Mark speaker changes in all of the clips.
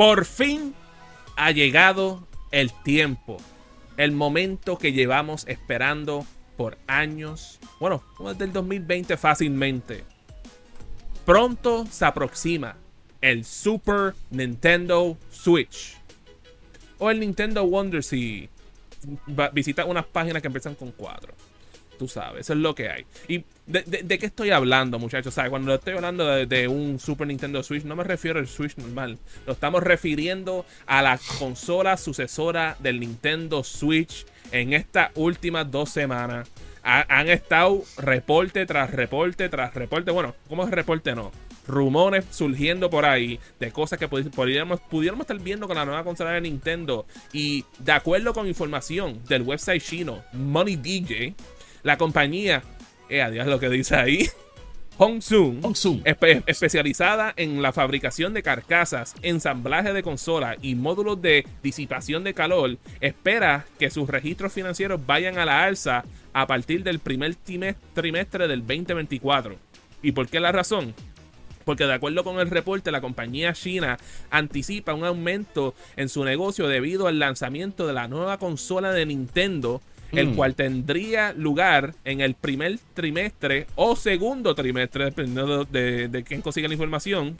Speaker 1: Por fin ha llegado el tiempo, el momento que llevamos esperando por años, bueno, desde el 2020 fácilmente. Pronto se aproxima el Super Nintendo Switch o el Nintendo Wonder si visita unas páginas que empiezan con 4 tú sabes, eso es lo que hay. ¿Y de, qué estoy hablando, muchachos? ¿Sabes? Cuando estoy hablando de, un Super Nintendo Switch, no me refiero al Switch normal. Lo estamos refiriendo a la consola sucesora del Nintendo Switch en estas últimas dos semanas. Han estado reporte tras reporte tras reporte. Bueno, ¿cómo es reporte? No rumores surgiendo por ahí de cosas que pudiéramos, pudiéramos estar viendo con la nueva consola de Nintendo. Y de acuerdo con información del website chino Money DJ, la compañía, eh, adiós lo que dice ahí, Hongsun, especializada en la fabricación de carcasas, ensamblaje de consolas y módulos de disipación de calor, espera que sus registros financieros vayan a la alza a partir del primer trimestre del 2024. ¿Y por qué la razón? Porque de acuerdo con el reporte, la compañía china anticipa un aumento en su negocio debido al lanzamiento de la nueva consola de Nintendo el mm. cual tendría lugar en el primer trimestre o segundo trimestre, dependiendo de, de, quién consiga la información,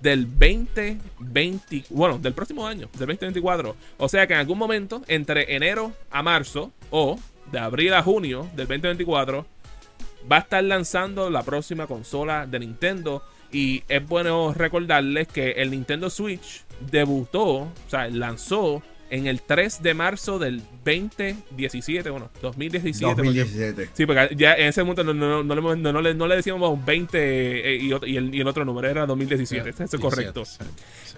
Speaker 1: del 2020, bueno, del próximo año, del 2024. O sea que en algún momento, entre enero a marzo o de abril a junio del 2024, va a estar lanzando la próxima consola de Nintendo. Y es bueno recordarles que el Nintendo Switch debutó, o sea, lanzó en el 3 de marzo del 2017, bueno, 2017. 2017. sí, porque ya en ese momento no, no, le, decíamos 20 eh, y, el, otro número era 2017. eso es correcto.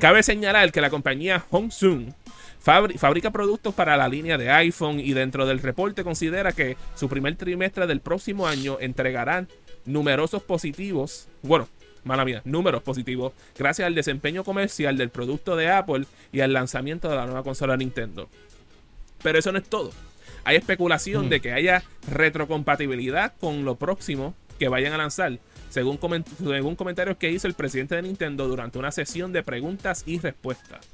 Speaker 1: Cabe señalar que la compañía Hongsun fabrica productos para la línea de iPhone y dentro del reporte considera que su primer trimestre del próximo año entregarán numerosos positivos, bueno, mala mía, números positivos gracias al desempeño comercial del producto de Apple y al lanzamiento de la nueva consola Nintendo. Pero eso no es todo. Hay especulación mm. de que haya retrocompatibilidad con lo próximo que vayan a lanzar, según, según comentarios que hizo el presidente de Nintendo durante una sesión de preguntas y respuestas.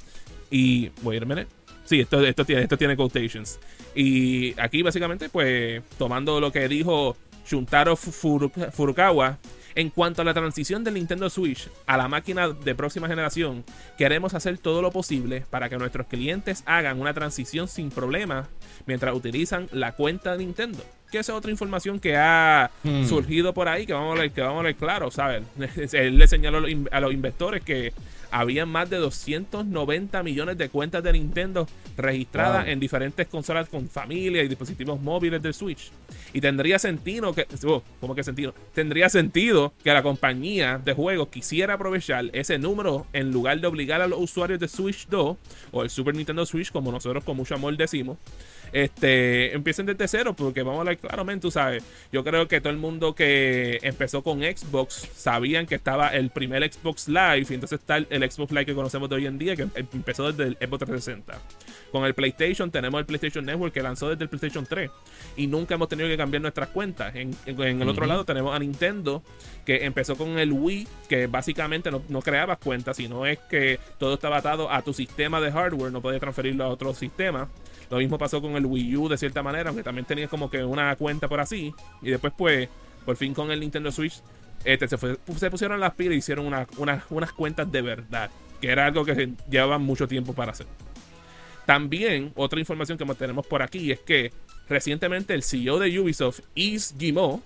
Speaker 1: Y, voy a irme. Sí, esto, esto, tiene, esto tiene quotations. Y aquí básicamente, pues, tomando lo que dijo Shuntaro Furukawa, en cuanto a la transición del Nintendo Switch a la máquina de próxima generación, queremos hacer todo lo posible para que nuestros clientes hagan una transición sin problemas mientras utilizan la cuenta de Nintendo. Que esa es otra información que ha hmm. surgido por ahí que vamos a ver, que vamos a ver claro, ¿sabes? Él le señaló a los, inversores que había más de 290 millones de cuentas de Nintendo registradas en diferentes consolas con familia y dispositivos móviles del Switch. Y tendría sentido que. Oh, ¿Cómo que sentido? Tendría sentido que la compañía de juegos quisiera aprovechar ese número en lugar de obligar a los usuarios de Switch 2 o el Super Nintendo Switch, como nosotros con mucho amor decimos, este, empiecen desde cero, porque vamos a hablar claramente, tú sabes, yo creo que todo el mundo que empezó con Xbox sabían que estaba el primer Xbox Live, y entonces está el, Xbox Live que conocemos de hoy en día, que empezó desde el Xbox 360. Con el PlayStation tenemos el PlayStation Network que lanzó desde el PlayStation 3 y nunca hemos tenido que cambiar nuestras cuentas. En, el otro lado tenemos a Nintendo que empezó con el Wii, que básicamente no, no creabas cuentas, sino es que todo estaba atado a tu sistema de hardware, no podías transferirlo a otro sistema. Lo mismo pasó con el Wii U de cierta manera, aunque también tenía como que una cuenta por así. Y después, pues, por fin con el Nintendo Switch, este, se, se pusieron las pilas y hicieron unas cuentas de verdad. Que era algo que llevaban mucho tiempo para hacer. También, otra información que tenemos por aquí es que recientemente el CEO de Ubisoft, Yves Guillemot,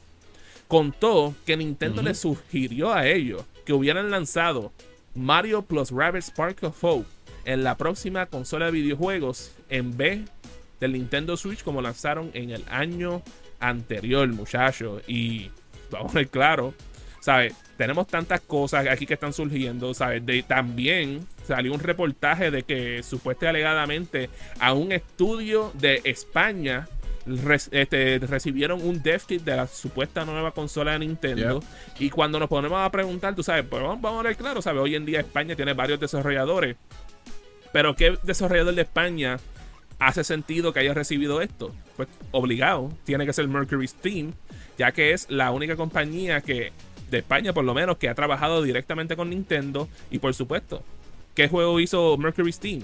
Speaker 1: contó que Nintendo le sugirió a ellos que hubieran lanzado Mario plus Rabbit Spark of Hope en la próxima consola de videojuegos en vez del Nintendo Switch como lanzaron en el año anterior, muchachos. Y vamos a ver claro, ¿sabes? Tenemos tantas cosas aquí que están surgiendo, ¿sabes? De, también salió un reportaje de que supuestamente alegadamente a un estudio de España este, recibieron un dev kit de la supuesta nueva consola de Nintendo. Y cuando nos ponemos a preguntar, tú sabes, pues vamos, vamos a ver claro, ¿sabes? Hoy en día España tiene varios desarrolladores pero qué desarrollador de España hace sentido que haya recibido esto. Pues obligado, tiene que ser Mercury Steam, ya que es la única compañía que de España por lo menos que ha trabajado directamente con Nintendo y por supuesto, ¿qué juego hizo Mercury Steam?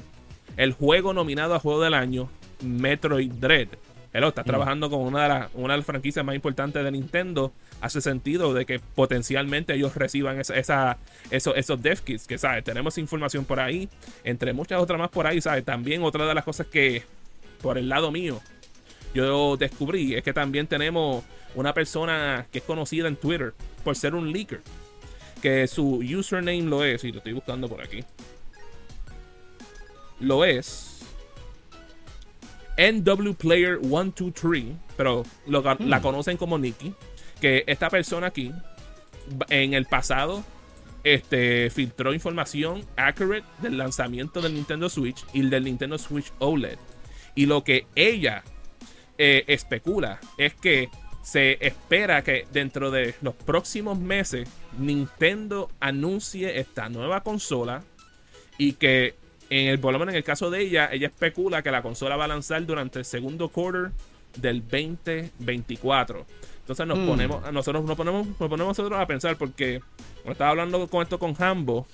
Speaker 1: El juego nominado a juego del año, Metroid Dread. Él está mm. trabajando con una de, las, una de las franquicias más importantes de Nintendo. Hace sentido de que potencialmente ellos reciban esa, esa esos, esos dev kits. Que, ¿sabes? Tenemos información por ahí. Entre muchas otras más por ahí, ¿sabes? También otra de las cosas que, por el lado mío, yo descubrí es que también tenemos una persona que es conocida en Twitter por ser un leaker. Que su username lo es, y lo estoy buscando por aquí. Lo es NW Player 123, pero la hmm. conocen como Nikki. Que esta persona aquí, en el pasado, este, filtró información accurate del lanzamiento del Nintendo Switch y del Nintendo Switch OLED. Y lo que ella eh, especula es que se espera que dentro de los próximos meses Nintendo anuncie esta nueva consola y que en el volumen, en el caso de ella, ella especula que la consola va a lanzar durante el segundo quarter del 2024. Entonces nos hmm. ponemos, nosotros nos ponemos, nos ponemos nosotros a pensar porque cuando estaba hablando con esto con Hambo,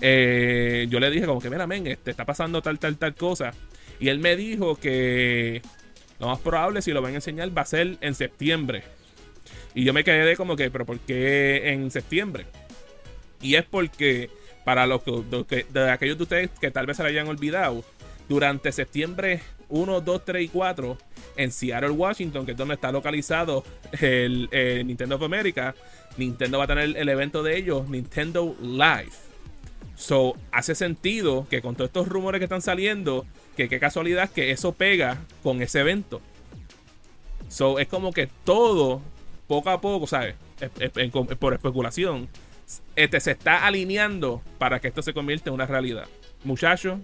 Speaker 1: eh, yo le dije como que mira, men, este, está pasando tal, tal, tal cosa. Y él me dijo que lo más probable, si lo van a enseñar, va a ser en septiembre. Y yo me quedé como que, pero ¿por qué en septiembre? Y es porque, para los que, de aquellos de ustedes que tal vez se lo hayan olvidado, durante septiembre 1, 2, 3 y 4, en Seattle, Washington, que es donde está localizado el, Nintendo of America, Nintendo va a tener el evento de ellos, Nintendo Live. So, hace sentido que con todos estos rumores que están saliendo, que qué casualidad que eso pega con ese evento. So, es como que todo, poco a poco, ¿sabes? por especulación, este, se está alineando para que esto se convierta en una realidad. Muchachos,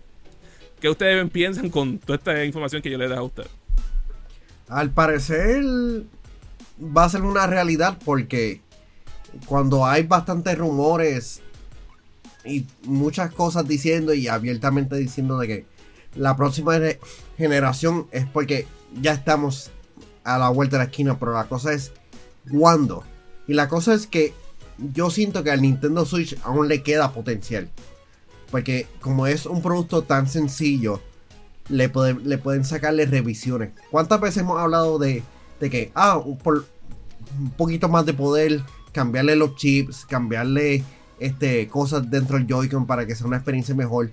Speaker 1: ¿qué ustedes piensan con toda esta información que yo les he a ustedes?
Speaker 2: Al parecer va a ser una realidad porque cuando hay bastantes rumores y muchas cosas diciendo y abiertamente diciendo de que la próxima generación es porque ya estamos a la vuelta de la esquina, pero la cosa es cuándo. Y la cosa es que yo siento que al Nintendo Switch aún le queda potencial. Porque como es un producto tan sencillo, le, pueden sacarle revisiones. ¿Cuántas veces hemos hablado de, que, ah, un poquito más de poder, cambiarle los chips, cambiarle este, cosas dentro del Joy-Con para que sea una experiencia mejor?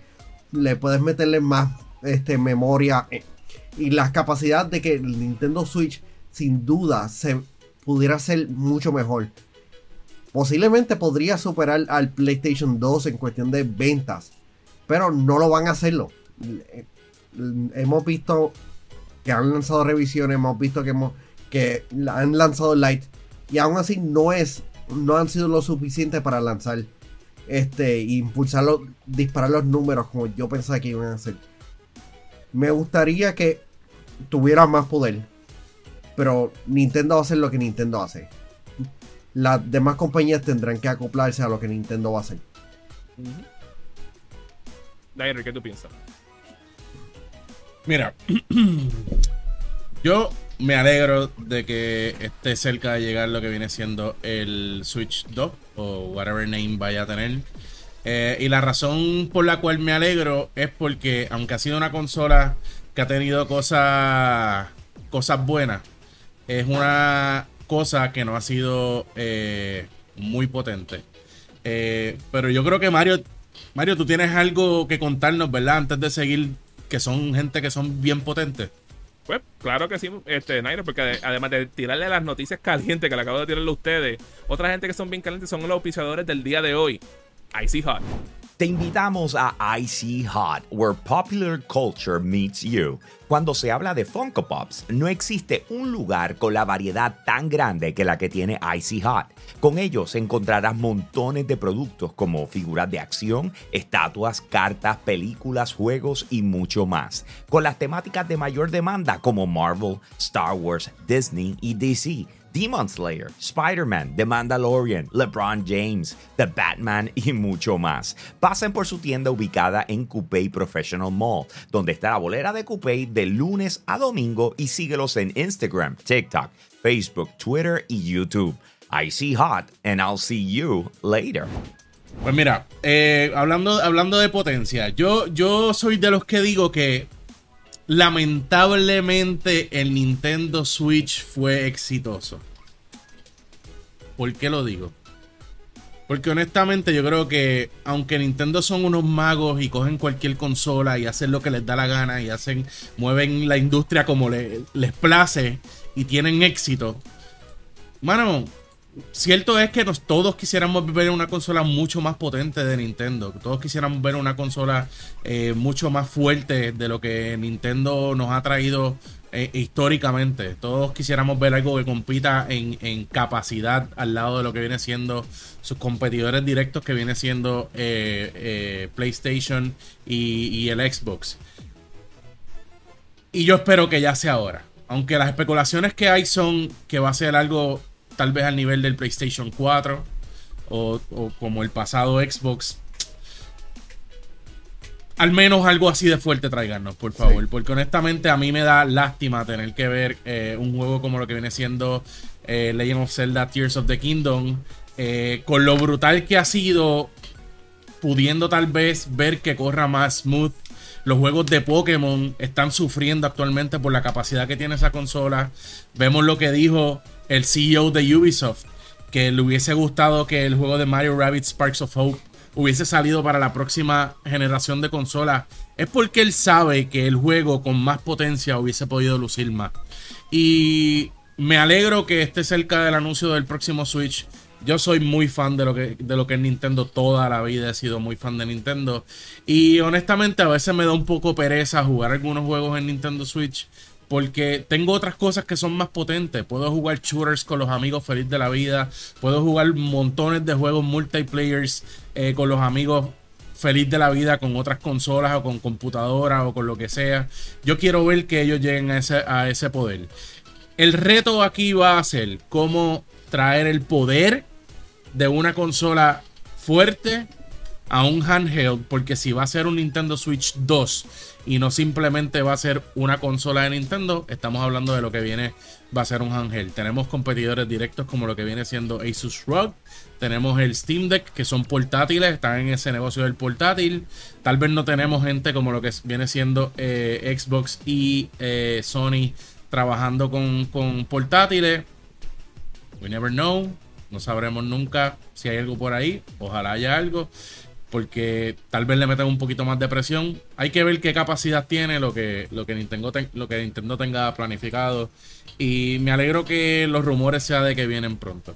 Speaker 2: Le puedes meterle más este, memoria eh, y la capacidad de que el Nintendo Switch sin duda se pudiera ser mucho mejor. Posiblemente podría superar al PlayStation 2 en cuestión de ventas, pero no lo van a hacerlo. Eh, hemos visto que han lanzado revisiones, hemos visto que, han lanzado Light y aún así no es no han sido lo suficiente para lanzar este impulsarlo, disparar los números como yo pensaba que iban a hacer me gustaría que tuviera más poder. Pero Nintendo va a hacer lo que Nintendo hace. Las demás compañías tendrán que acoplarse a lo que Nintendo va a hacer.
Speaker 1: Dainer, ¿qué tú piensas?
Speaker 3: Mira, yo me alegro de que esté cerca de llegar lo que viene siendo el Switch 2 o whatever name vaya a tener. Eh, y la razón por la cual me alegro es porque, aunque ha sido una consola que ha tenido cosas, cosas buenas, es una cosa que no ha sido eh, muy potente. Eh, pero yo creo que Mario, Mario, tú tienes algo que contarnos, ¿verdad? Antes de seguir, que son gente que son bien potentes.
Speaker 1: Pues claro que sí, este, Nairo, porque además de tirarle las noticias calientes que le acabo de tirarle a ustedes, otra gente que son bien calientes son los auspiciadores del día de hoy. Icy Hot.
Speaker 4: Te invitamos a Icy Hot, where popular culture meets you Cuando se habla de Funko Pops, no existe un lugar con la variedad tan grande que la que tiene Icy Hot. Con ellos encontrarás montones de productos como figuras de acción, estatuas, cartas, películas, juegos y mucho más. Con las temáticas de mayor demanda como Marvel, Star Wars, Disney y DC Demon Slayer, Spider-Man, The Mandalorian, LeBron James, The Batman y mucho más. Pasen por su tienda ubicada en Coupé Professional Mall, donde está la bolera de Coupé de lunes a domingo y síguelos en Instagram, TikTok, Facebook, Twitter y YouTube. I see hot and I'll see you later.
Speaker 3: Pues mira, eh, hablando, hablando de potencia, yo, yo soy de los que digo que lamentablemente el Nintendo Switch fue exitoso. ¿Por qué lo digo? Porque honestamente yo creo que aunque Nintendo son unos magos y cogen cualquier consola y hacen lo que les da la gana y hacen mueven la industria como les place y tienen éxito. Mano, cierto es que nos, todos quisiéramos ver una consola mucho más potente de Nintendo. Todos quisiéramos ver una consola eh, mucho más fuerte de lo que Nintendo nos ha traído eh, históricamente. Todos quisiéramos ver algo que compita en, capacidad al lado de lo que viene siendo sus competidores directos, que viene siendo eh, PlayStation y, y el Xbox. Y yo espero que ya sea ahora. Aunque las especulaciones que hay son que va a ser algo tal vez al nivel del PlayStation 4 o, como el pasado Xbox. Al menos algo así de fuerte traiganos, por favor. Porque honestamente a mí me da lástima tener que ver eh, un juego como lo que viene siendo eh, Legend of Zelda Tears of the Kingdom. Eh, con lo brutal que ha sido, pudiendo tal vez ver que corra más smooth los juegos de Pokémon están sufriendo actualmente por la capacidad que tiene esa consola. Vemos lo que dijo el CEO de Ubisoft, que le hubiese gustado que el juego de Mario Rabbit Sparks of Hope hubiese salido para la próxima generación de consolas, es porque él sabe que el juego con más potencia hubiese podido lucir más. Y me alegro que esté cerca del anuncio del próximo Switch. Yo soy muy fan de lo que, de lo que es Nintendo toda la vida. He sido muy fan de Nintendo. Y honestamente a veces me da un poco pereza jugar algunos juegos en Nintendo Switch. Porque tengo otras cosas que son más potentes. Puedo jugar shooters con los amigos feliz de la vida. Puedo jugar montones de juegos multiplayers eh, con los amigos feliz de la vida con otras consolas o con computadoras o con lo que sea. Yo quiero ver que ellos lleguen a ese, a ese poder. El reto aquí va a ser cómo traer el poder de una consola fuerte a un handheld, porque si va a ser un Nintendo Switch 2 y no simplemente va a ser una consola de Nintendo, estamos hablando de lo que viene, va a ser un handheld. Tenemos competidores directos como lo que viene siendo Asus ROG, tenemos el Steam Deck, que son portátiles, están en ese negocio del portátil. Tal vez no tenemos gente como lo que viene siendo eh, Xbox y eh, Sony trabajando con, con portátiles. We never know. No sabremos nunca si hay algo por ahí. Ojalá haya algo porque tal vez le metan un poquito más de presión. Hay que ver qué capacidad tiene lo que, lo que, Nintendo, lo que Nintendo tenga planificado. Y me alegro que los rumores sea de que vienen pronto.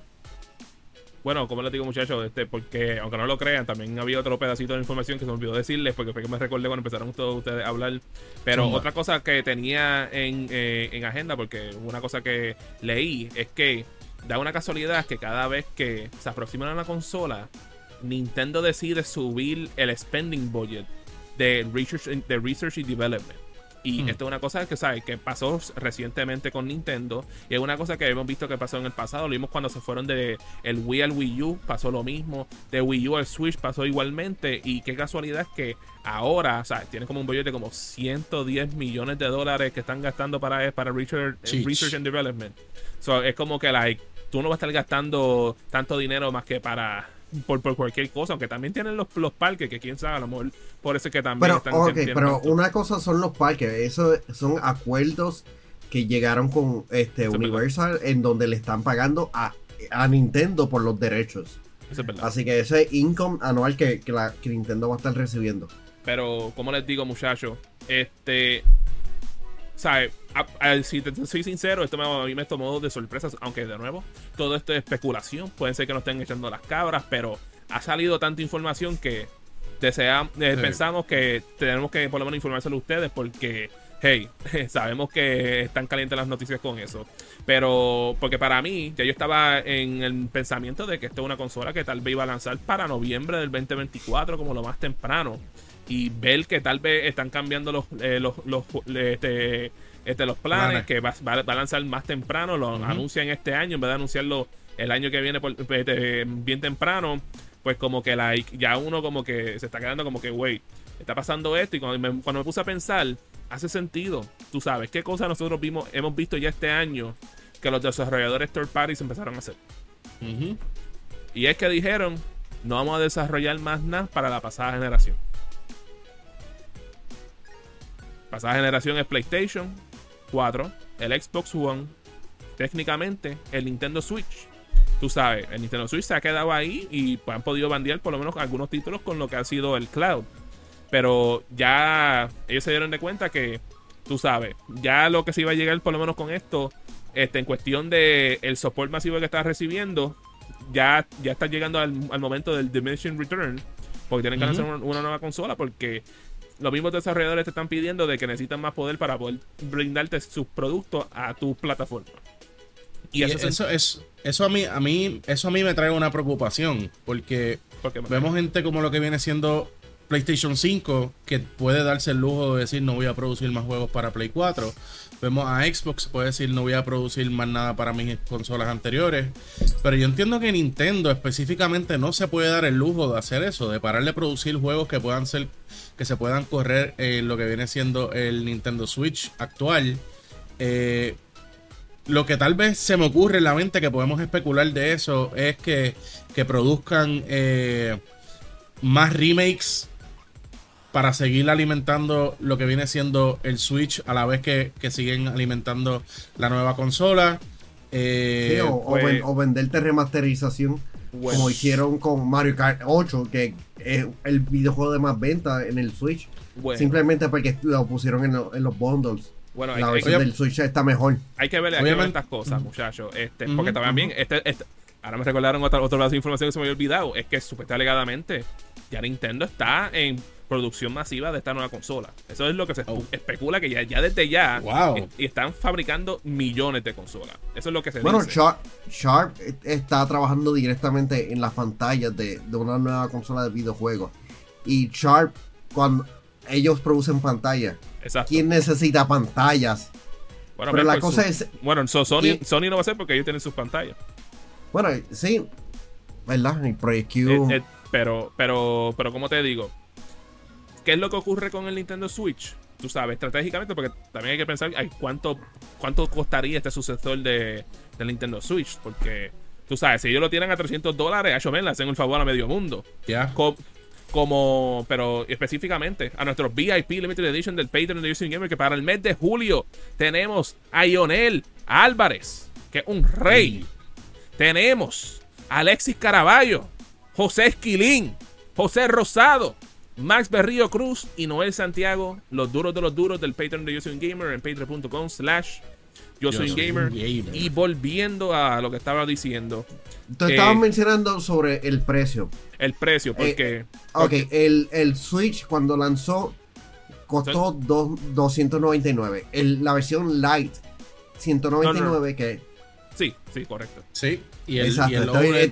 Speaker 1: Bueno, como les digo muchachos, este, porque aunque no lo crean, también había otro pedacito de información que se me olvidó decirles, porque fue que me recordé cuando empezaron todos ustedes a hablar. Pero otra cosa que tenía en, eh, en agenda, porque una cosa que leí, es que da una casualidad que cada vez que se aproximan a una consola, Nintendo decide subir el spending budget de research, de research y development. Y hmm. esto es una cosa que, ¿sabes? que pasó recientemente con Nintendo. Y es una cosa que hemos visto que pasó en el pasado. Lo vimos cuando se fueron de el Wii al Wii U. Pasó lo mismo. De Wii U al Switch pasó igualmente. Y qué casualidad es que ahora, ¿sabes? Tiene como un budget de como 110 millones de dólares que están gastando para, para research, research and development. So, es como que, like, tú no vas a estar gastando tanto dinero más que para por, cualquier cosa, aunque también tienen los, los parques, que quién sabe, a lo mejor por eso que también
Speaker 2: pero, están Pero una cosa son los parques, eso son acuerdos que llegaron con este Universal en donde le están pagando a, a Nintendo por los derechos. Así que ese income anual que, que, la, que Nintendo va a estar recibiendo.
Speaker 1: Pero, como les digo, muchachos, este. ¿Sabes? si te, soy sincero, esto me, a mí me tomó de sorpresas, aunque de nuevo, todo esto es especulación. Pueden ser que nos estén echando las cabras, pero ha salido tanta información que deseamos, eh, pensamos que tenemos que por lo menos informárselo a ustedes porque hey, sabemos que están calientes las noticias con eso. Pero, porque para mí, ya yo estaba en el pensamiento de que esto es una consola que tal vez iba a lanzar para noviembre del 2024, como lo más temprano. Y ver que tal vez están cambiando los, eh, los, los, este, este, los planes, que va, a lanzar más temprano, lo anuncian este año, en vez de anunciarlo el año que viene por, este, bien temprano, pues como que like, ya uno como que se está quedando como que, wey, está pasando esto. Y cuando me, cuando me puse a pensar, hace sentido. Tú sabes, qué cosas nosotros vimos, hemos visto ya este año que los desarrolladores third parties empezaron a hacer. Y es que dijeron, no vamos a desarrollar más nada para la pasada generación. Pasada generación es PlayStation 4, el Xbox One, técnicamente el Nintendo Switch. Tú sabes, el Nintendo Switch se ha quedado ahí y han podido bandear por lo menos algunos títulos con lo que ha sido el cloud. Pero ya ellos se dieron de cuenta que, tú sabes, ya lo que se iba a llegar por lo menos con esto, este, en cuestión de el soporte masivo que está recibiendo, ya, ya está llegando al, momento del dimension return. Porque tienen que hacer una, nueva consola. Porque los mismos desarrolladores te están pidiendo de que necesitan más poder para poder brindarte sus productos a tu plataforma.
Speaker 3: Y, eso, es, eso a mí, a mí, eso a mí me trae una preocupación. Porque vemos gente como lo que viene siendo PlayStation 5 que puede darse el lujo de decir no voy a producir más juegos para Play 4. Vemos a Xbox puede decir no voy a producir más nada para mis consolas anteriores. Pero yo entiendo que Nintendo específicamente no se puede dar el lujo de hacer eso, de parar de producir juegos que puedan ser que se puedan correr en lo que viene siendo el Nintendo Switch actual. Eh, lo que tal vez se me ocurre en la mente que podemos especular de eso es que, que produzcan eh, más remakes para seguir alimentando lo que viene siendo el Switch a la vez que, siguen alimentando la nueva consola.
Speaker 2: Eh, pues o, venderte remasterización como hicieron con Mario Kart 8, que es el videojuego de más venta en el Switch. Simplemente porque lo pusieron en, los bundles. Bueno, la versión del Switch está mejor.
Speaker 1: Hay que ver, estas cosas, muchachos. Este, porque también, este, este, ahora me recordaron otra, otra de información que se me había olvidado. Es que supuestamente alegadamente ya Nintendo está en producción masiva de esta nueva consola. Eso es lo que se oh. especula que ya, ya desde ya y, están fabricando millones de consolas. Eso es lo que se
Speaker 2: bueno, dice. Bueno, Sharp, está trabajando directamente en las pantallas de, una nueva consola de videojuegos. Y Sharp, cuando ellos producen pantallas, ¿quién necesita pantallas?
Speaker 1: Bueno, pero la cosa es. Bueno, Sony, Sony no va a ser porque ellos tienen sus pantallas.
Speaker 2: Bueno, sí, ¿verdad? El Project Q.
Speaker 1: Eh, eh, pero, pero, pero, como te digo, ¿Qué es lo que ocurre con el Nintendo Switch? Tú sabes, estratégicamente, porque también hay que pensar cuánto, cuánto costaría este sucesor de, del Nintendo Switch. Porque, tú sabes, si ellos lo tienen a 300 dólares, a le hacen un favor a medio mundo.
Speaker 3: Ya.
Speaker 1: como, pero específicamente a nuestros VIP Limited Edition del Patreon de Using Gamer, que para el mes de julio tenemos a Ionel Álvarez, que es un rey. Tenemos a Alexis Caraballo, José Esquilín, José Rosado, Max Berrío Cruz y Noel Santiago, los duros de los duros del Patreon de Yo Soy un Gamer en patreon.com slash Yo Soy un gamer. Y volviendo a lo que estaba diciendo.
Speaker 2: Entonces estabas mencionando sobre el precio.
Speaker 1: El precio, porque...
Speaker 2: Eh, ok, el, el, Switch cuando lanzó costó 299. El, la versión Lite, 199 que...
Speaker 1: Sí, sí, correcto.
Speaker 3: Sí.
Speaker 2: Y el, Exacto, es,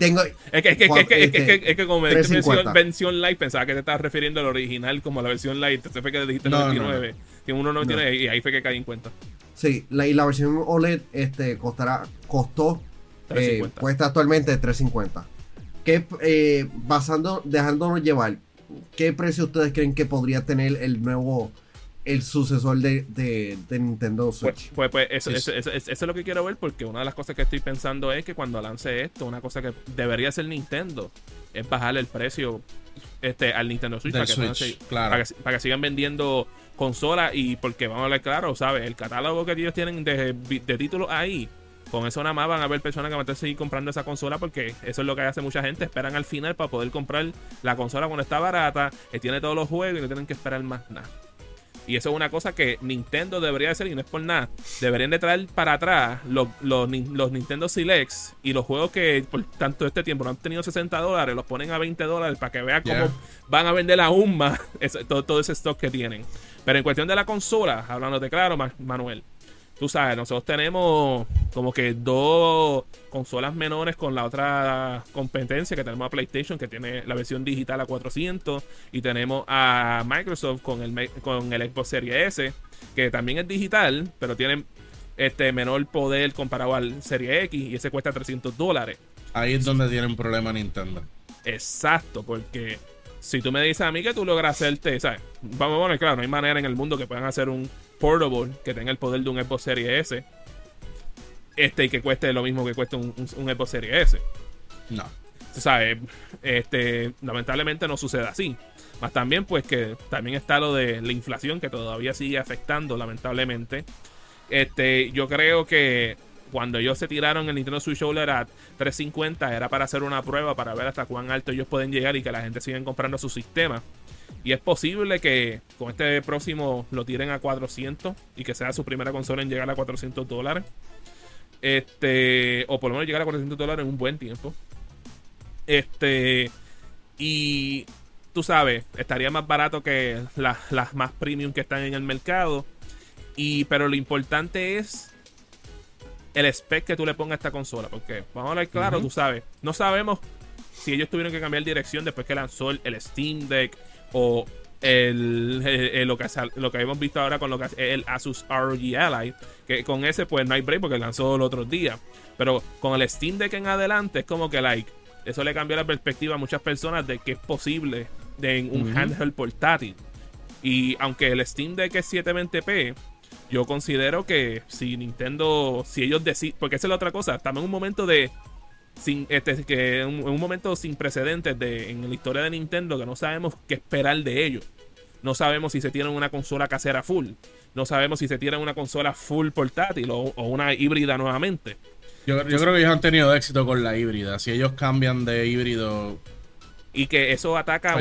Speaker 2: que,
Speaker 1: es, que, es, que, es que como versión, versión light pensaba que te estabas refiriendo al original como la versión light. Entonces fue que dijiste 99, que 1.99 y ahí fue que caí en cuenta.
Speaker 2: Sí, la, y la versión OLED este, costará, costó, eh, cuesta actualmente 350. Que eh, basando, dejándonos llevar, ¿qué precio ustedes creen que podría tener el nuevo el sucesor de, de, Nintendo pues,
Speaker 1: Switch. Pues, pues, eso, es lo que quiero ver porque una de las cosas que estoy pensando es que cuando lance esto, una cosa que debería hacer Nintendo es bajarle el precio este, al Nintendo Switch, para que, para, que, sigan vendiendo consolas y porque vamos a hablar claro, ¿sabes? El catálogo que ellos tienen de, de títulos ahí, con eso nada más van a haber personas que van a seguir comprando esa consola porque eso es lo que hace mucha gente. Esperan al final para poder comprar la consola cuando está barata, que tiene todos los juegos y no tienen que esperar más nada. Y eso es una cosa que Nintendo debería hacer y no es por nada. Deberían de traer para atrás los, los, Nintendo Selects y los juegos que por tanto este tiempo no han tenido 60 dólares, los ponen a 20 dólares para que vean cómo van a vender aún más todo, todo, ese stock que tienen. Pero en cuestión de la consola, hablando de claro, Manuel, tú sabes, nosotros tenemos como que dos consolas menores con la otra competencia que tenemos a PlayStation que tiene la versión digital a 400 y tenemos a Microsoft con el con el Xbox Series S que también es digital pero tiene este menor poder comparado al Serie X y ese cuesta 300 dólares.
Speaker 3: Ahí es donde tiene un problema Nintendo.
Speaker 1: Exacto, porque si tú me dices a mí que tú logras hacerte, ¿sabes? Vamos a poner claro, no hay manera en el mundo que puedan hacer un portable que tenga el poder de un Xbox Series S. Este y que cueste lo mismo que cueste un, un, Xbox Series S.
Speaker 3: No.
Speaker 1: O sea, este, lamentablemente no sucede así. Más también, pues que también está lo de la inflación que todavía sigue afectando, lamentablemente. Este, yo creo que cuando ellos se tiraron el Nintendo Switch OLED a 350 era para hacer una prueba para ver hasta cuán alto ellos pueden llegar y que la gente siga comprando su sistema. Y es posible que con este próximo lo tiren a 400 y que sea su primera consola en llegar a 400 dólares. Este, o por lo menos llegar a 400 dólares en un buen tiempo. Este, y tú sabes, estaría más barato que las, más premium que están en el mercado. Y, pero lo importante es el spec que tú le pongas a esta consola. Porque, vamos a hablar claro, tú sabes, no sabemos si ellos tuvieron que cambiar dirección después que lanzó el Steam Deck o el, lo, que, lo que hemos visto ahora con lo que el Asus ROG Ally, que con ese pues no hay break porque lanzó el otro día. Pero con el Steam Deck en adelante es como que like, eso le cambió la perspectiva a muchas personas de que es posible de un handheld portátil. Y aunque el Steam Deck es 720p, yo considero que si Nintendo, si ellos deciden, porque esa es la otra cosa, estamos en un momento de sin este que en un, momento sin precedentes de, en la historia de Nintendo que no sabemos qué esperar de ellos. No sabemos si se tienen una consola casera full. No sabemos si se tienen una consola full portátil o, una híbrida nuevamente.
Speaker 3: Yo, creo que ellos han tenido éxito con la híbrida. Si ellos cambian de híbrido.
Speaker 1: Y que eso ataca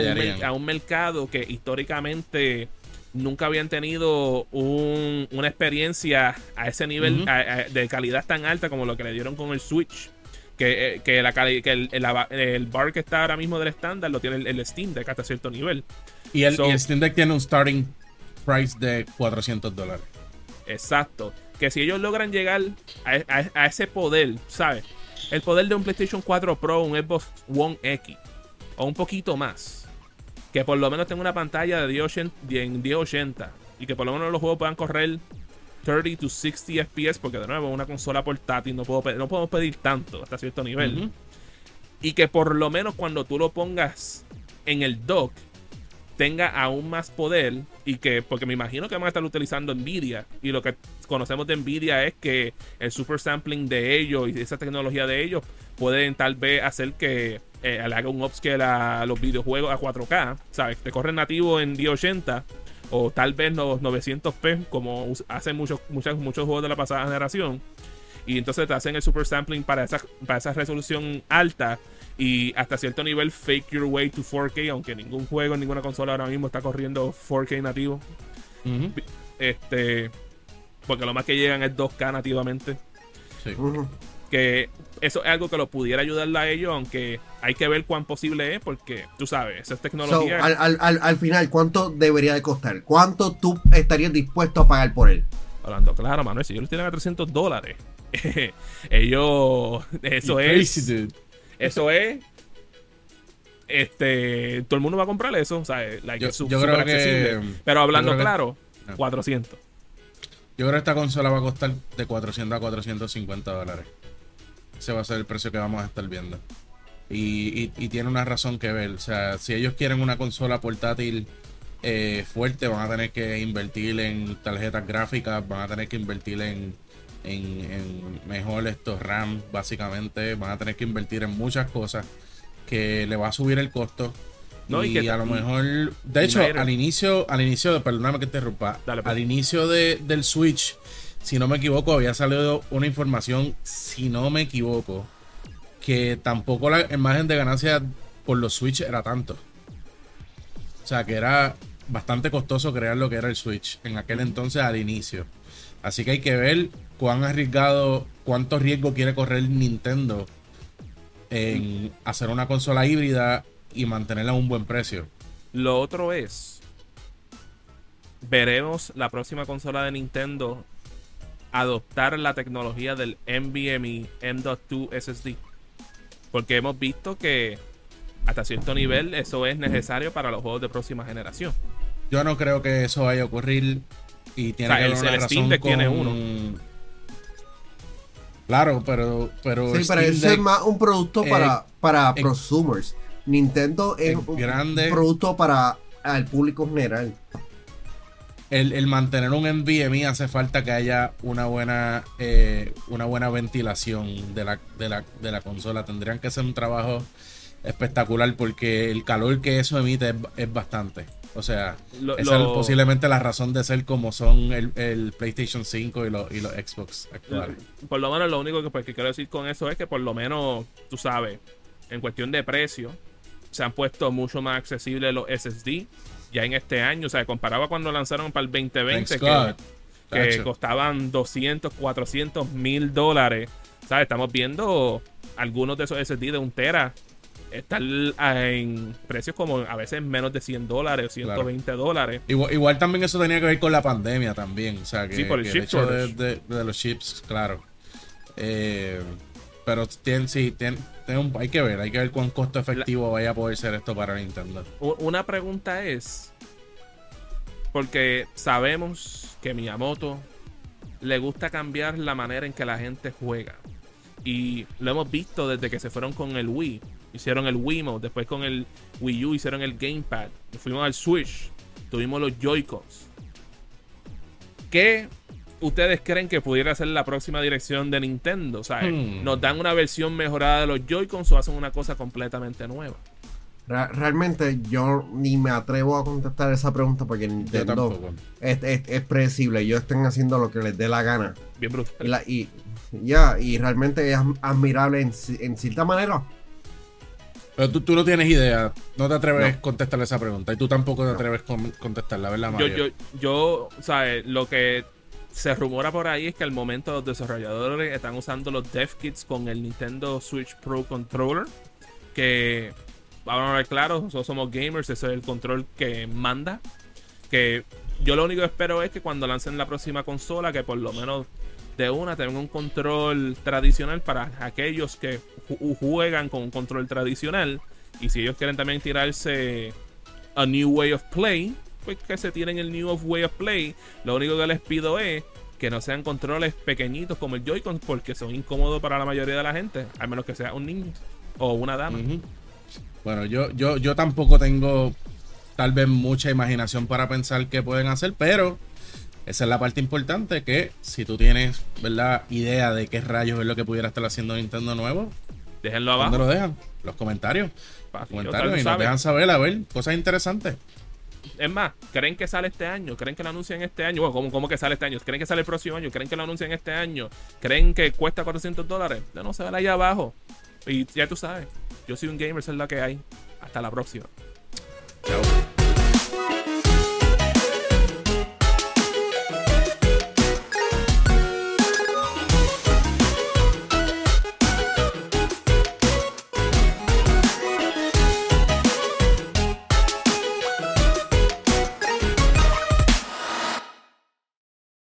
Speaker 1: a un, mercado que históricamente nunca habían tenido una experiencia a ese nivel de calidad tan alta como lo que le dieron con el Switch. Que, eh, la, que el, el, bar que está ahora mismo del estándar lo tiene el, Steam Deck hasta cierto nivel.
Speaker 3: Y el, Steam Deck tiene un starting price de 400 dólares.
Speaker 1: Exacto. Que si ellos logran llegar a, ese poder, ¿sabes? El poder de un PlayStation 4 Pro, un Xbox One X, o un poquito más. Que por lo menos tenga una pantalla de 1080 y que por lo menos los juegos puedan correr 30 to 60 FPS, porque de nuevo, una consola portátil no, puedo no podemos pedir tanto hasta cierto nivel. Y que por lo menos cuando tú lo pongas en el dock, tenga aún más poder y que, porque me imagino que van a estar utilizando Nvidia y lo que conocemos de Nvidia es que el super sampling de ellos y esa tecnología de ellos pueden tal vez hacer que eh, le haga un upscale a los videojuegos a 4K, ¿sabes? Te corre nativo en 1080 o tal vez los 900p como hacen muchos, muchos, muchos juegos de la pasada generación. Y entonces te hacen el super sampling para esa, para esa resolución alta y hasta cierto nivel fake your way to 4K, aunque ningún juego, ninguna consola ahora mismo está corriendo 4K nativo. Este, porque lo más que llegan es 2K nativamente. Sí que eso es algo que lo pudiera ayudar a ellos, aunque hay que ver cuán posible es, porque tú sabes, esa es tecnología.
Speaker 2: al, final, ¿cuánto debería de costar? ¿Cuánto tú estarías dispuesto a pagar por él?
Speaker 1: Hablando claro, Manuel, si ellos tienen a 300 dólares, ellos, eso es, eso es, este, todo el mundo va a comprar eso, o sea,
Speaker 3: yo, creo que,
Speaker 1: pero hablando claro, 400.
Speaker 3: Yo creo que esta consola va a costar de 400 a 450 dólares. Ese va a ser el precio que vamos a estar viendo. Y, tiene una razón que ver. O sea, si ellos quieren una consola portátil eh, fuerte, van a tener que invertir en tarjetas gráficas, van a tener que invertir en, en, mejor estos RAM, básicamente. Van a tener que invertir en muchas cosas que le va a subir el costo. y, a lo mejor, de hecho, al inicio, al inicio, perdóname que te interrumpa, pues. al inicio de, del Switch, si no me equivoco, había salido una información, si no me equivoco, que tampoco la imagen de ganancia por los Switch era tanto. O sea, que era bastante costoso crear lo que era el Switch en aquel entonces al inicio. Así que hay que ver cuán arriesgado, cuánto riesgo quiere correr Nintendo en hacer una consola híbrida y mantenerla a un buen precio.
Speaker 1: Lo otro es, veremos la próxima consola de Nintendo adoptar la tecnología del NVMe M.2 SSD. Porque hemos visto que hasta cierto nivel eso es necesario para los juegos de próxima generación.
Speaker 3: Yo no creo que eso vaya a ocurrir y tiene
Speaker 1: O sea,
Speaker 3: que
Speaker 1: el-
Speaker 3: haber una
Speaker 1: el
Speaker 3: razón
Speaker 1: Steam Deck
Speaker 3: con-
Speaker 1: tiene uno.
Speaker 3: Claro, pero pero
Speaker 2: Sí, pero eso es más un producto
Speaker 3: eh,
Speaker 2: para, para
Speaker 3: eh,
Speaker 2: prosumers. Nintendo es
Speaker 3: eh,
Speaker 2: un
Speaker 3: grande.
Speaker 2: producto para el público general.
Speaker 3: El, el mantener un NVMe hace falta que haya una buena eh, una buena ventilación de la, de, la, de la consola. Tendrían que hacer un trabajo espectacular porque el calor que eso emite es, es bastante. O sea,
Speaker 1: Lo-
Speaker 3: esa
Speaker 1: lo-
Speaker 3: es posiblemente la razón de ser como son el, el PlayStation 5 y, los y los Xbox actuales.
Speaker 1: Por lo menos lo único que, pues, que quiero decir con eso es que por lo menos, tú sabes, en cuestión de precio, se han puesto mucho más accesibles los SSD. Ya en este año, o sea, comparado a cuando lanzaron para el 2020,
Speaker 3: Thanks
Speaker 1: que, costaban 200, 400 mil dólares. ¿Sabes? Estamos viendo algunos de esos SSD de un tera están en precios como a veces menos de 100 dólares o 120 dólares.
Speaker 3: Igual, igual también eso tenía que ver con la pandemia también. O sea, que,
Speaker 1: Sí, por el
Speaker 3: que
Speaker 1: chip
Speaker 3: hecho de,
Speaker 1: shortage.
Speaker 3: de- de los chips, claro. Eh, pero sí, tiene- tiene un- hay que ver, hay que ver cuán costo efectivo vaya a poder ser esto para Nintendo.
Speaker 1: Una pregunta es, porque sabemos que Miyamoto le gusta cambiar la manera en que la gente juega. Y lo hemos visto desde que se fueron con el Wii. Hicieron el Wiimote, después con el Wii U hicieron el Gamepad. Fuimos al Switch, tuvimos los Joy-Cons. ¿Qué ustedes creen que pudiera ser la próxima dirección de Nintendo? O sea,
Speaker 3: Hmm.
Speaker 1: ¿nos dan una versión mejorada de los Joy-Cons o hacen una cosa completamente nueva?
Speaker 2: Realmente yo ni me atrevo a contestar esa pregunta porque
Speaker 3: Yo
Speaker 2: Nintendo es, es, es predecible. Ellos están haciendo lo que les dé la gana.
Speaker 1: Bien brutal.
Speaker 2: Y, la- y- ya, y realmente es admirable en, en cierta manera.
Speaker 3: Pero tú, tú no tienes idea, no te atreves
Speaker 2: No.
Speaker 3: a contestar esa pregunta y tú tampoco te
Speaker 2: No.
Speaker 3: atreves a contestarla, ¿verdad,
Speaker 1: Yo,
Speaker 3: Mario?
Speaker 1: yo, yo, ¿sabes? Lo que se rumora por ahí es que al momento los desarrolladores están usando los dev kits con el Nintendo Switch Pro Controller. Que, vamos a ver claro, nosotros somos gamers, ese es el control que manda. Que yo lo único que espero es que cuando lancen la próxima consola, que por lo menos de una tengan un control tradicional para aquellos que ju- juegan con un control tradicional. Y si ellos quieren también tirarse a new way of play, pues que se tienen el new of way of play. Lo único que les pido es que no sean controles pequeñitos como el Joy-Con porque son incómodos para la mayoría de la gente, al menos que sea un niño o una dama.
Speaker 3: Bueno, yo, yo, yo tampoco tengo tal vez mucha imaginación para pensar qué pueden hacer, pero esa es la parte importante que si tú tienes, ¿verdad? Idea de qué rayos es lo que pudiera estar haciendo Nintendo nuevo,
Speaker 1: Déjenlo
Speaker 3: ¿dónde
Speaker 1: abajo.
Speaker 3: lo dejan? Los comentarios.
Speaker 1: que
Speaker 3: comentarios y nos dejan saber, a ver, cosas interesantes.
Speaker 1: Es más, ¿creen que sale este año? ¿Creen que lo anuncian este año? Bueno, ¿cómo, que sale este año? ¿Creen que sale el próximo año? ¿Creen que lo anuncian este año? ¿Creen que cuesta 400 dólares? No, no, se va allá abajo. Y ya tú sabes, yo soy un gamer, es la que hay. Hasta la próxima.